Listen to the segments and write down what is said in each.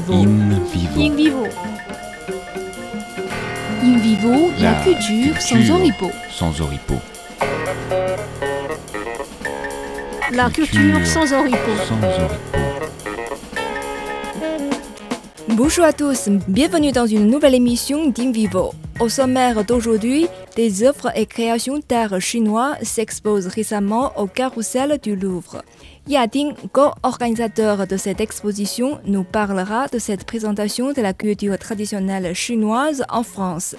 vivo. In vivo. In vivo. In vivo, la, La culture, sans oripeau. Sans oripeau. La culture sans oripeau. Sans oripeau. Bonjour à tous, bienvenue dans une nouvelle émission d'Invivo. Au sommaire d'aujourd'hui, des œuvres et créations d'art chinois s'exposent récemment au carrousel du Louvre. Yading, co-organisateur de cette exposition, nous parlera de cette présentation de la culture traditionnelle chinoise en France.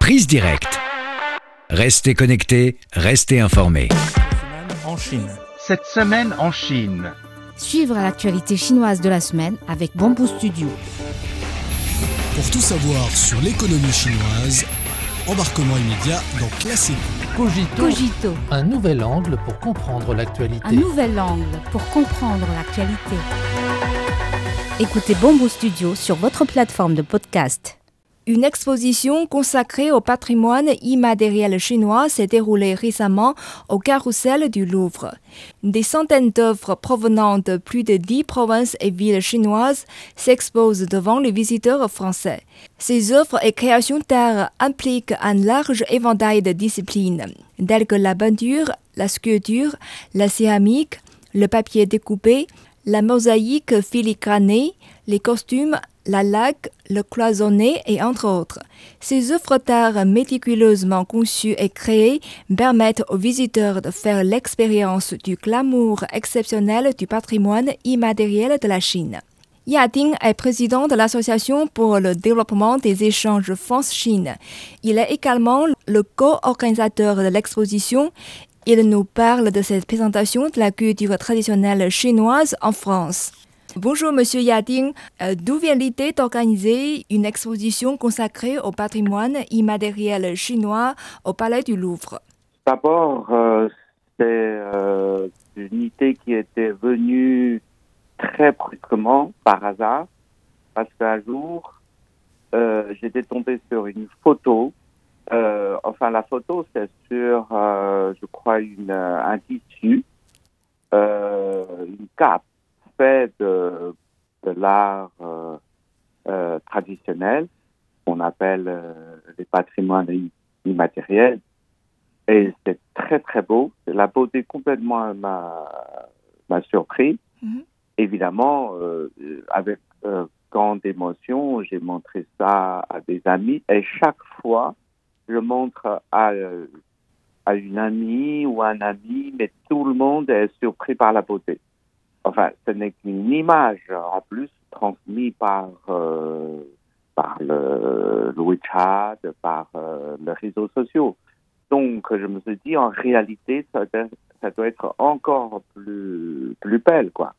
Prise directe. Restez connectés, restez informés. en Chine. Cette semaine en Chine, Suivre l'actualité chinoise de la semaine avec Bamboo Studio. Pour tout savoir sur l'économie chinoise, embarquement immédiat dans Classique. Cogito, Cogito, un nouvel angle pour comprendre l'actualité. un nouvel angle pour comprendre l'actualité. Écoutez Bamboo Studio sur votre plateforme de podcast. Une exposition consacrée au patrimoine immatériel chinois s'est déroulée récemment au carrousel du Louvre. Des centaines d'œuvres provenant de plus de dix provinces et villes chinoises s'exposent devant les visiteurs français. Ces œuvres et créations d'art impliquent un large éventail de disciplines, telles que la peinture, la sculpture, la céramique, le papier découpé, la mosaïque filigranée, les costumes, la laque, le cloisonné et entre autres. Ces œuvres d'art méticuleusement conçues et créées permettent aux visiteurs de faire l'expérience du glamour exceptionnel du patrimoine immatériel de la Chine. Yading est président de l'Association pour le développement des échanges France-Chine. Il est également le co-organisateur de l'exposition. Il nous parle de cette présentation de la culture traditionnelle chinoise en France. Bonjour Monsieur Yading, Euh, d'où vient l'idée d'organiser une exposition consacrée au patrimoine immatériel chinois au Palais du Louvre? D'abord, euh, c'est euh, une idée qui était venue très brusquement, par hasard, parce qu'un jour, euh, j'étais tombé sur une photo. Enfin, la photo, c'est sur, je crois, une, un tissu, une cape faite de, de l'art euh, euh, traditionnel, qu'on appelle euh, les patrimoines immatériels. Et c'est très très beau. La beauté complètement m'a surpris. Mhm. Évidemment, avec grande émotion, j'ai montré ça à des amis. Et chaque fois, je montre à, à une amie ou un ami, mais tout le monde est surpris par la beauté. Enfin, ce n'est qu'une image, en plus, transmise par, euh, par le, le WeChat, par euh, les réseaux sociaux. Donc, je me suis dit, en réalité, ça doit, être encore plus, plus belle, quoi.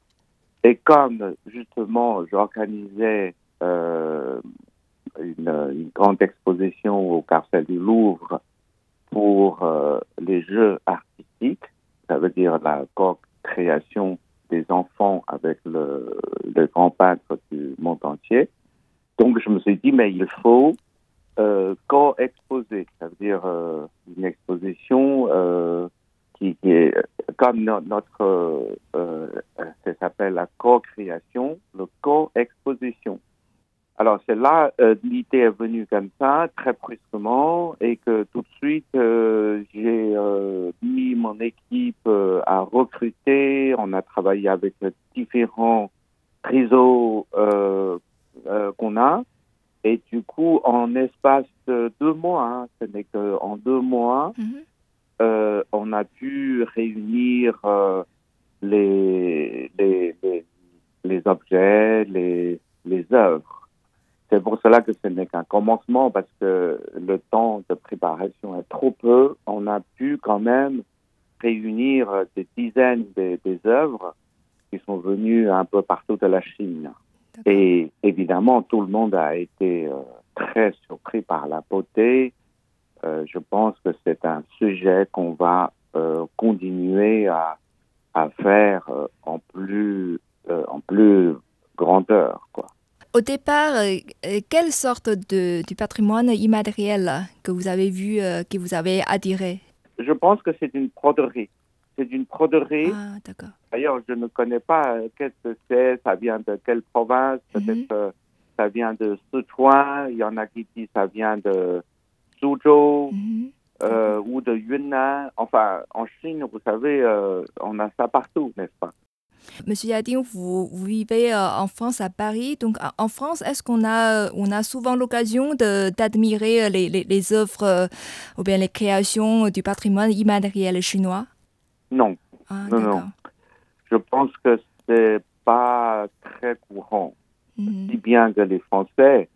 Et comme, justement, j'organisais euh, une, une grande exposition au Carcel du Louvre pour euh, les jeux artistiques, ça veut dire la co-création des enfants avec le, le grand peintre du monde entier. Donc, je me suis dit, mais il faut euh, co-exposer, ça veut dire euh, une exposition euh, qui, est comme no- notre, ça s'appelle la co-création, le co-exposition. Alors c'est là euh, l'idée est venue comme ça, très brusquement, et que tout de suite euh, j'ai euh, mis mon équipe euh, à recruter. On a travaillé avec différents réseaux euh, euh, qu'on a. Et du coup, en espace de deux mois, hein, ce n'est qu'en deux mois, Mhm. euh, on a pu réunir euh, les, les, les, les objets, les, les œuvres. C'est pour cela que ce n'est qu'un commencement, parce que le temps de préparation est trop peu. On a pu quand même réunir des dizaines des, des œuvres qui sont venues un peu partout de la Chine. Et évidemment, tout le monde a été euh, très surpris par la beauté. Euh, je pense que c'est un sujet qu'on va euh, continuer à, à faire en plus en plus grandeur. Au départ, euh, euh, quelle sorte de, du patrimoine immatériel que vous avez vu, euh, qui vous avez attiré Je pense que c'est une broderie. c'est une broderie. Ah, d'accord. D'ailleurs, je ne connais pas qu'est-ce que c'est, ça vient de quelle province, Mhm. peut-être ça vient de Sichuan, il y en a qui disent ça vient de Suzhou Mhm. euh, ou de Yunnan. Enfin, en Chine, vous savez, euh, on a ça partout, n'est-ce pas? Monsieur Yadin, vous, vous vivez euh, en France, à Paris. Donc, en- France, est-ce qu'on a, on a souvent l'occasion d'admirer les, les, les œuvres euh, ou bien les créations du patrimoine immatériel chinois? Non, Ah, Non, non. je pense que c'est pas très courant. Mhm. si bien que les Français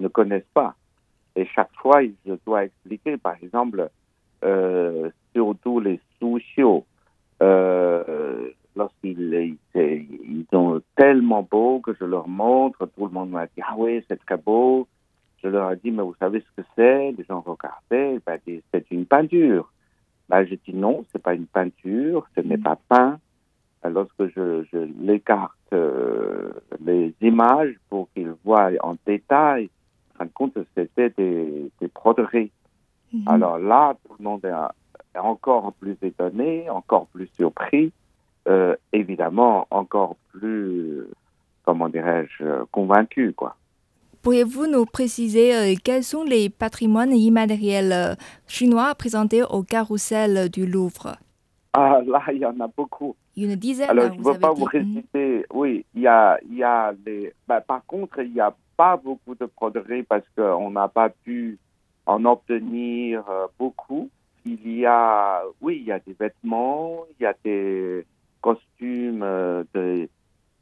ne connaissent pas. Et chaque fois, je dois expliquer, par exemple, euh, surtout les sociaux, euh, lorsqu'ils ils, sont tellement beaux que je leur montre, tout le monde m'a dit, ah oui, c'est très beau. Je leur ai dit, mais vous savez ce que c'est? Les gens regardaient, ben, dit, c'est une peinture. Ben, je dis non, c'est pas une peinture, ce n'est pas peint. Lorsque je, je l'écarte euh, les images pour qu'ils voient en détail, en compte c'était des, des broderies. Mhm. Alors là, tout le monde est encore plus étonné, encore plus surpris, euh, évidemment encore plus, comment dirais-je, euh, convaincu, quoi. Pourriez-vous nous préciser euh, quels sont les patrimoines immatériels euh, chinois présentés au carrousel du Louvre? Ah, là, il y en a beaucoup. Une dizaine, Alors, je ne veux pas dit. vous Mhm. réciter. Oui, il y a, y a les. ben, par contre, il n'y a pas beaucoup de broderies parce qu'on n'a pas pu en obtenir beaucoup. Il y a, oui, il y a des vêtements, il y a des costumes euh, de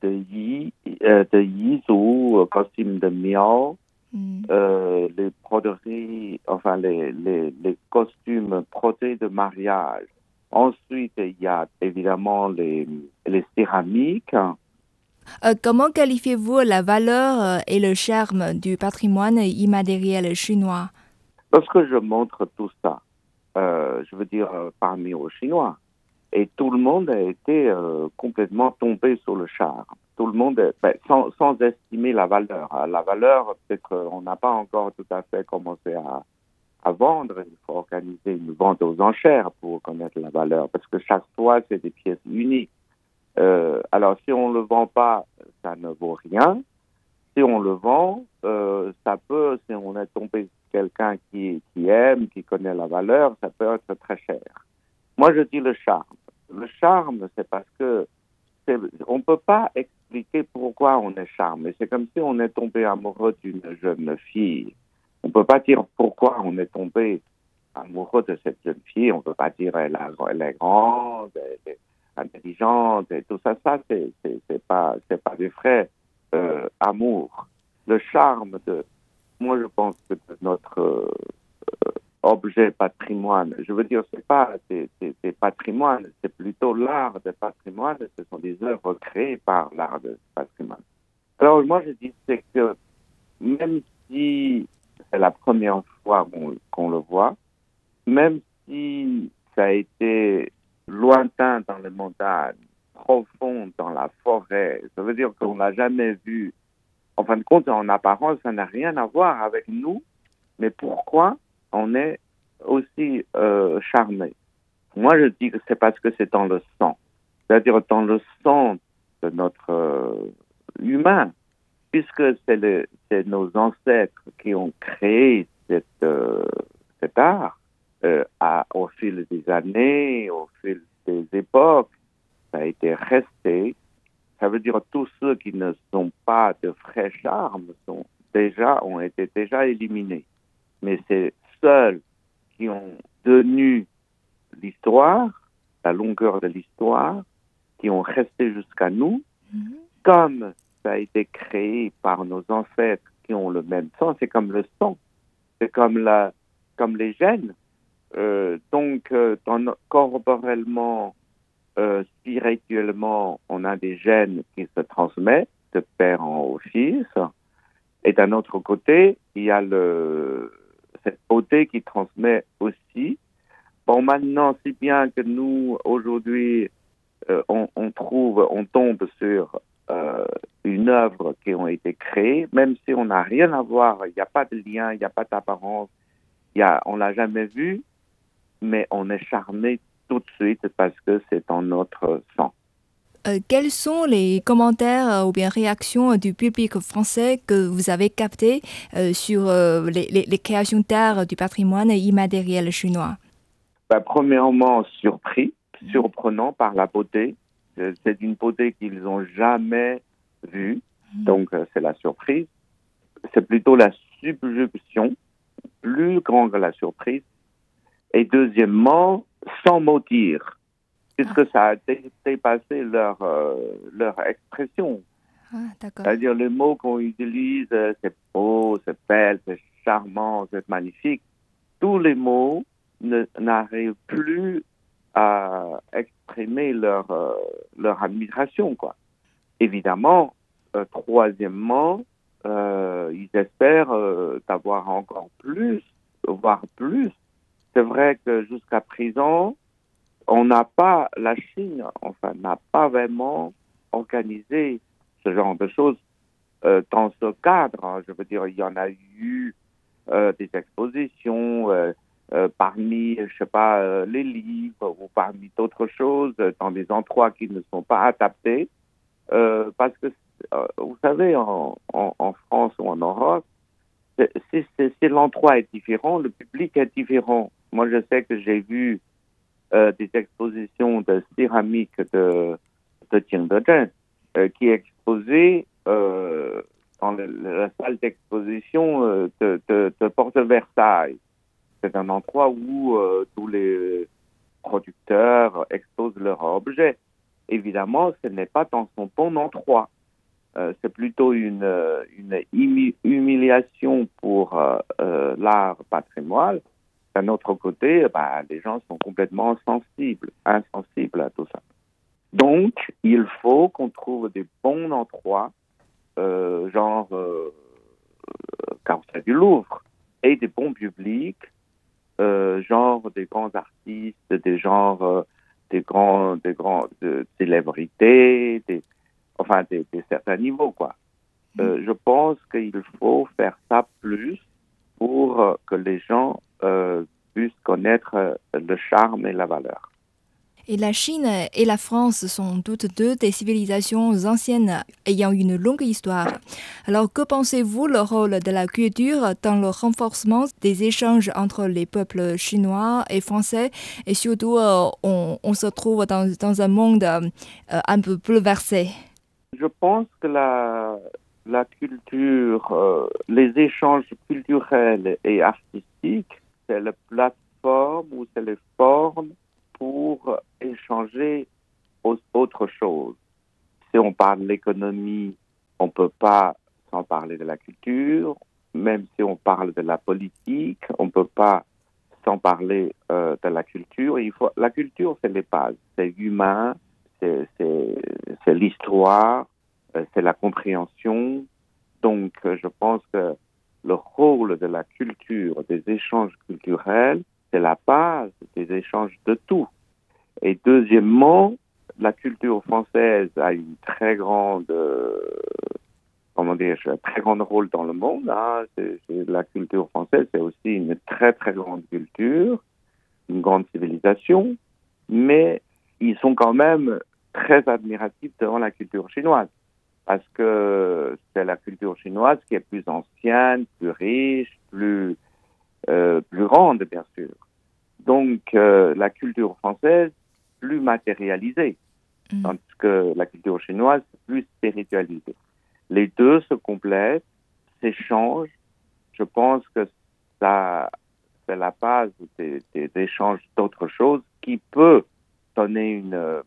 de Yi, euh, de Yizu, euh, costumes de Miao, Mhm. euh, les broderies, enfin les, les, les costumes brodés de mariage. Ensuite, il y a évidemment les, les céramiques. Euh, comment qualifiez-vous la valeur et le charme du patrimoine immatériel chinois? Lorsque je montre tout ça, euh, je veux dire parmi aux Chinois, et tout le monde a été euh, complètement tombé sur le charme. Tout le monde, est- ben, sans, estimer la valeur. hein. La valeur, peut-être euh, on n'a pas encore tout à fait commencé à, vendre. Il faut organiser une vente aux enchères pour connaître la valeur, parce que chaque fois, c'est des pièces uniques. Euh, alors, si on ne le vend pas, ça ne vaut rien. Si on le vend, euh, ça peut, si on est tombé sur quelqu'un qui aime, qui connaît la valeur, ça peut être très cher. Moi, je dis le charme. Le charme, c'est parce que on ne peut pas expliquer pourquoi on est charmé. C'est comme si on est tombé amoureux d'une jeune fille. On ne peut pas dire pourquoi on est tombé amoureux de cette jeune fille. On ne peut pas dire elle, est grande, intelligente et tout ça. Ça, c'est c'est- pas pas du vrai euh, amour. Le charme de moi, je pense que notre euh, objet patrimoine, je veux dire, c'est pas des, des- des patrimoines, c'est plutôt l'art de patrimoine. Ce sont des œuvres créées par l'art de patrimoine. Alors moi, je dis c'est que même si c'est la première fois qu'on qu'on le voit, même si ça a été lointain dans les montagnes, profond dans la forêt, ça veut dire qu'on l'a jamais vu. En fin de compte, en apparence, ça n'a rien à voir avec nous, mais pourquoi on est aussi euh, charmé Moi, je dis que c'est parce que c'est dans le sang, c'est-à-dire dans le sang de notre euh, humain, puisque c'est nos ancêtres qui ont créé cette, euh, cet art au fil des années, au fil des époques, ça a été resté. Ça veut dire tous ceux qui ne sont pas de vrais charmes sont déjà ont été déjà éliminés. Mais c'est seuls qui ont tenu l'histoire, la longueur de l'histoire, qui ont resté jusqu'à nous, Mhm. comme ça a été créé par nos ancêtres qui ont le même sang, c'est comme le sang, c'est comme la, comme les gènes. Euh, donc, euh, dans corporellement, euh, spirituellement, on a des gènes qui se transmettent de père en fils. Et d'un autre côté, il y a le, cette beauté qui transmet aussi. Bon, maintenant, si bien que nous, aujourd'hui, euh, on, trouve, on tombe sur euh, une œuvre qui ont été créées, même si on n'a rien à voir, il n'y a pas de lien, il n'y a pas d'apparence, y a, on l'a jamais vu, mais on est charmé tout de suite parce que c'est dans notre sang. Euh, quels sont les commentaires euh, ou bien réactions du public français que vous avez captés euh, sur euh, les, les- les créations d'art du patrimoine immatériel chinois? Bah, premièrement, surpris, surprenant par la beauté. Euh, C'est d'une beauté qu'ils n'ont jamais vue, donc euh, c'est la surprise. C'est plutôt la subjuction, plus grande que la surprise. Et deuxièmement, sans mot dire, puisque ça a dé- dépassé leur, euh, leur expression. Ah. C'est-à-dire les mots qu'on utilise, euh, c'est beau, c'est belle, c'est charmant, c'est magnifique. Tous les mots n'arrivent plus à exprimer leur, euh, leur admiration, quoi. Évidemment, euh, troisièmement, ils espèrent d'avoir encore plus, voire plus. C'est vrai que jusqu'à présent, on n'a pas, la Chine, enfin, n'a pas vraiment organisé ce genre de choses euh, dans ce cadre. hein. Je veux dire, il y en a eu euh, des expositions euh, parmi, je sais pas, les livres ou parmi d'autres choses dans des endroits qui ne sont pas adaptés. Parce que, vous savez, en, en, France ou en Europe, c'est l'endroit est différent, le public est différent. Moi, je sais que j'ai vu euh, des expositions de céramique de, de Qingdezhen euh, qui est exposée euh, dans la salle d'exposition euh, de, de, de Porte Versailles. C'est un endroit où tous les producteurs exposent leurs objets. Évidemment, ce n'est pas dans son bon endroit. C'est plutôt une, une humi- humiliation pour l'art patrimoine. D'un autre côté, bah, les gens sont complètement sensibles, insensibles à tout ça. Donc, il faut qu'on trouve des bons endroits, euh, genre euh, euh, Carrousel du Louvre, et des bons publics, euh, genre des grands artistes, des genres, euh, des grands, des grands de célébrités, des, enfin des, des certains niveaux, quoi. Euh, je pense qu'il faut faire ça plus pour que les gens puissent connaître euh, le charme et la valeur. Et la Chine et la France sont toutes deux des civilisations anciennes ayant une longue histoire. Alors que pensez-vous le rôle de la culture dans le renforcement des échanges entre les peuples chinois et français? Et surtout, euh, on, on se trouve dans, dans un monde euh, un peu bouleversé. Je pense que la, la culture, euh, les échanges culturels et artistiques, c'est la plateforme ou c'est les formes pour échanger aux autres choses. Si on parle de l'économie, on ne peut pas sans parler de la culture. Même si on parle de la politique, on ne peut pas sans parler euh, de la culture. Il faut, la culture, c'est les bases. C'est humain, c'est l'histoire, euh, c'est la compréhension. Donc, euh, je pense que le rôle de la culture, des échanges culturels, c'est la base des échanges de tout. Et deuxièmement, la culture française a une très grande, euh, comment dire, un très grand rôle dans le monde. hein. La culture française, c'est aussi une très très grande culture, une grande civilisation, mais ils sont quand même très admiratifs devant la culture chinoise parce que c'est la culture chinoise qui est plus ancienne, plus riche, plus, euh, plus grande, bien sûr. Donc, euh, la culture française, plus matérialisée, Mm. tandis que la culture chinoise, plus spiritualisée. Les deux se complètent, s'échangent. Je pense que ça, c'est la base des, des échanges d'autres choses qui peut donner une,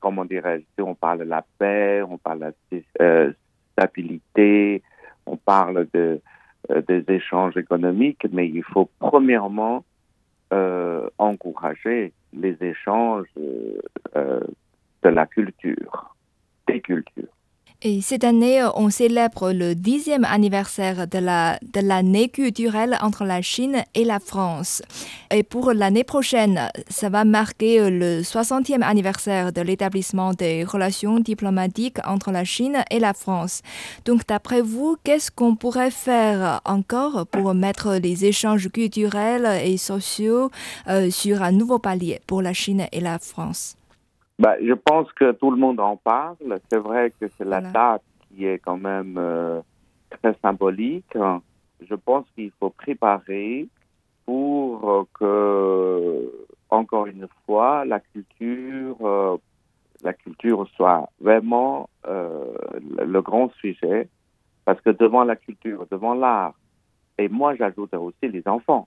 comment dirais-je, on parle de la paix, on parle de la euh, stabilité, on parle de, euh, des échanges économiques, mais il faut premièrement euh, encourager les échanges euh, euh, de la culture, des cultures. Et cette année, on célèbre le dixième anniversaire de la de l'année culturelle entre la Chine et la France. Et pour l'année prochaine, ça va marquer le 60e anniversaire de l'établissement des relations diplomatiques entre la Chine et la France. Donc, d'après vous, qu'est-ce qu'on pourrait faire encore pour mettre les échanges culturels et sociaux euh, sur un nouveau palier pour la Chine et la France? Bah, je pense que tout le monde en parle. C'est vrai que c'est la Voilà. date qui est quand même euh, très symbolique. Je pense qu'il faut préparer pour euh, que, encore une fois, la culture, euh, la culture soit vraiment euh, le, grand sujet. Parce que devant la culture, devant l'art, et moi j'ajoute aussi les enfants.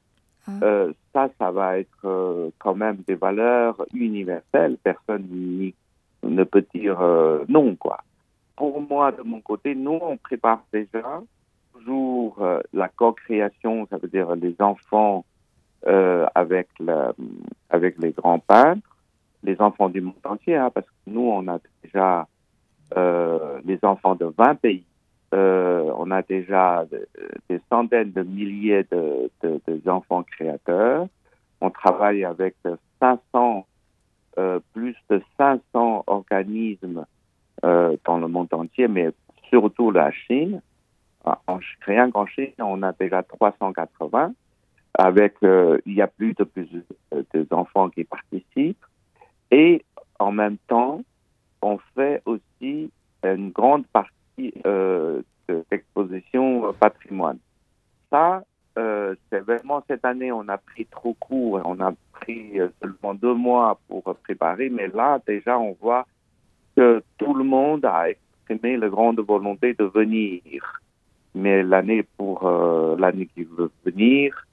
Euh, ça, ça va être euh, quand même des valeurs universelles. Personne ne peut dire euh, non, quoi. Pour moi, de mon côté, nous, on prépare déjà toujours la co-création, ça veut dire les enfants avec, les grands peintres, les enfants du monde entier, hein, parce que nous, on a déjà les enfants de 20 pays. Euh, on a déjà de- des centaines de milliers de, enfants créateurs. On travaille avec 500, euh, plus de 500 organismes euh, dans le monde entier, mais surtout la Chine. En, en- rien qu'en Chine, on a déjà 380. Avec, il y a plus de plus de- de enfants qui participent. Et en même temps, on fait aussi une grande partie euh, de- d'exposition euh, patrimoine. Ça, euh, c'est vraiment cette année, on a pris trop court, et on a pris euh, seulement deux mois pour préparer, mais là, déjà, on voit que tout le monde a exprimé la grande volonté de venir. Mais l'année pour l'année qui veut venir,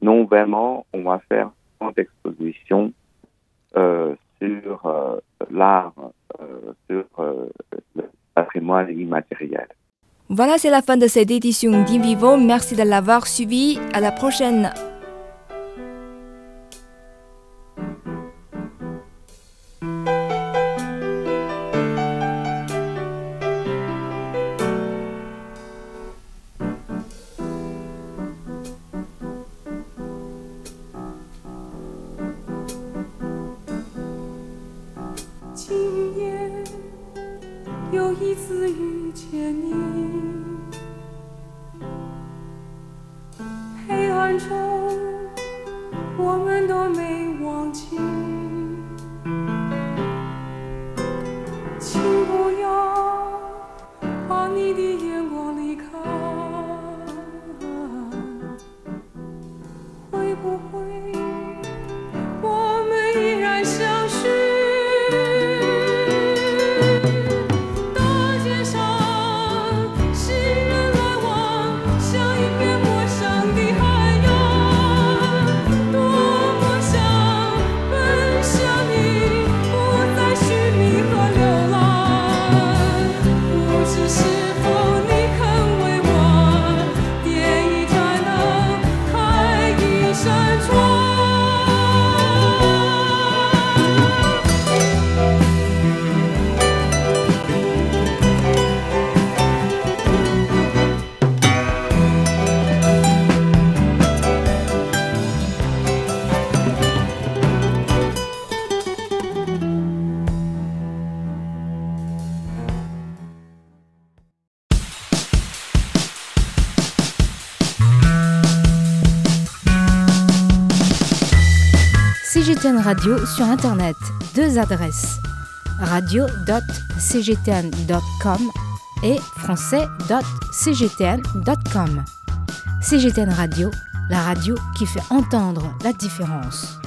non vraiment, on va faire une grande exposition sur l'art, sur le patrimoine immatériel. Voilà, c'est la fin de cette édition d'Invivo. Merci de l'avoir suivi. À la prochaine. 又一次遇见你，CGTN Radio sur Internet. Deux adresses. radio.cgtn.com et français.cgtn.com. CGTN Radio, la radio qui fait entendre la différence.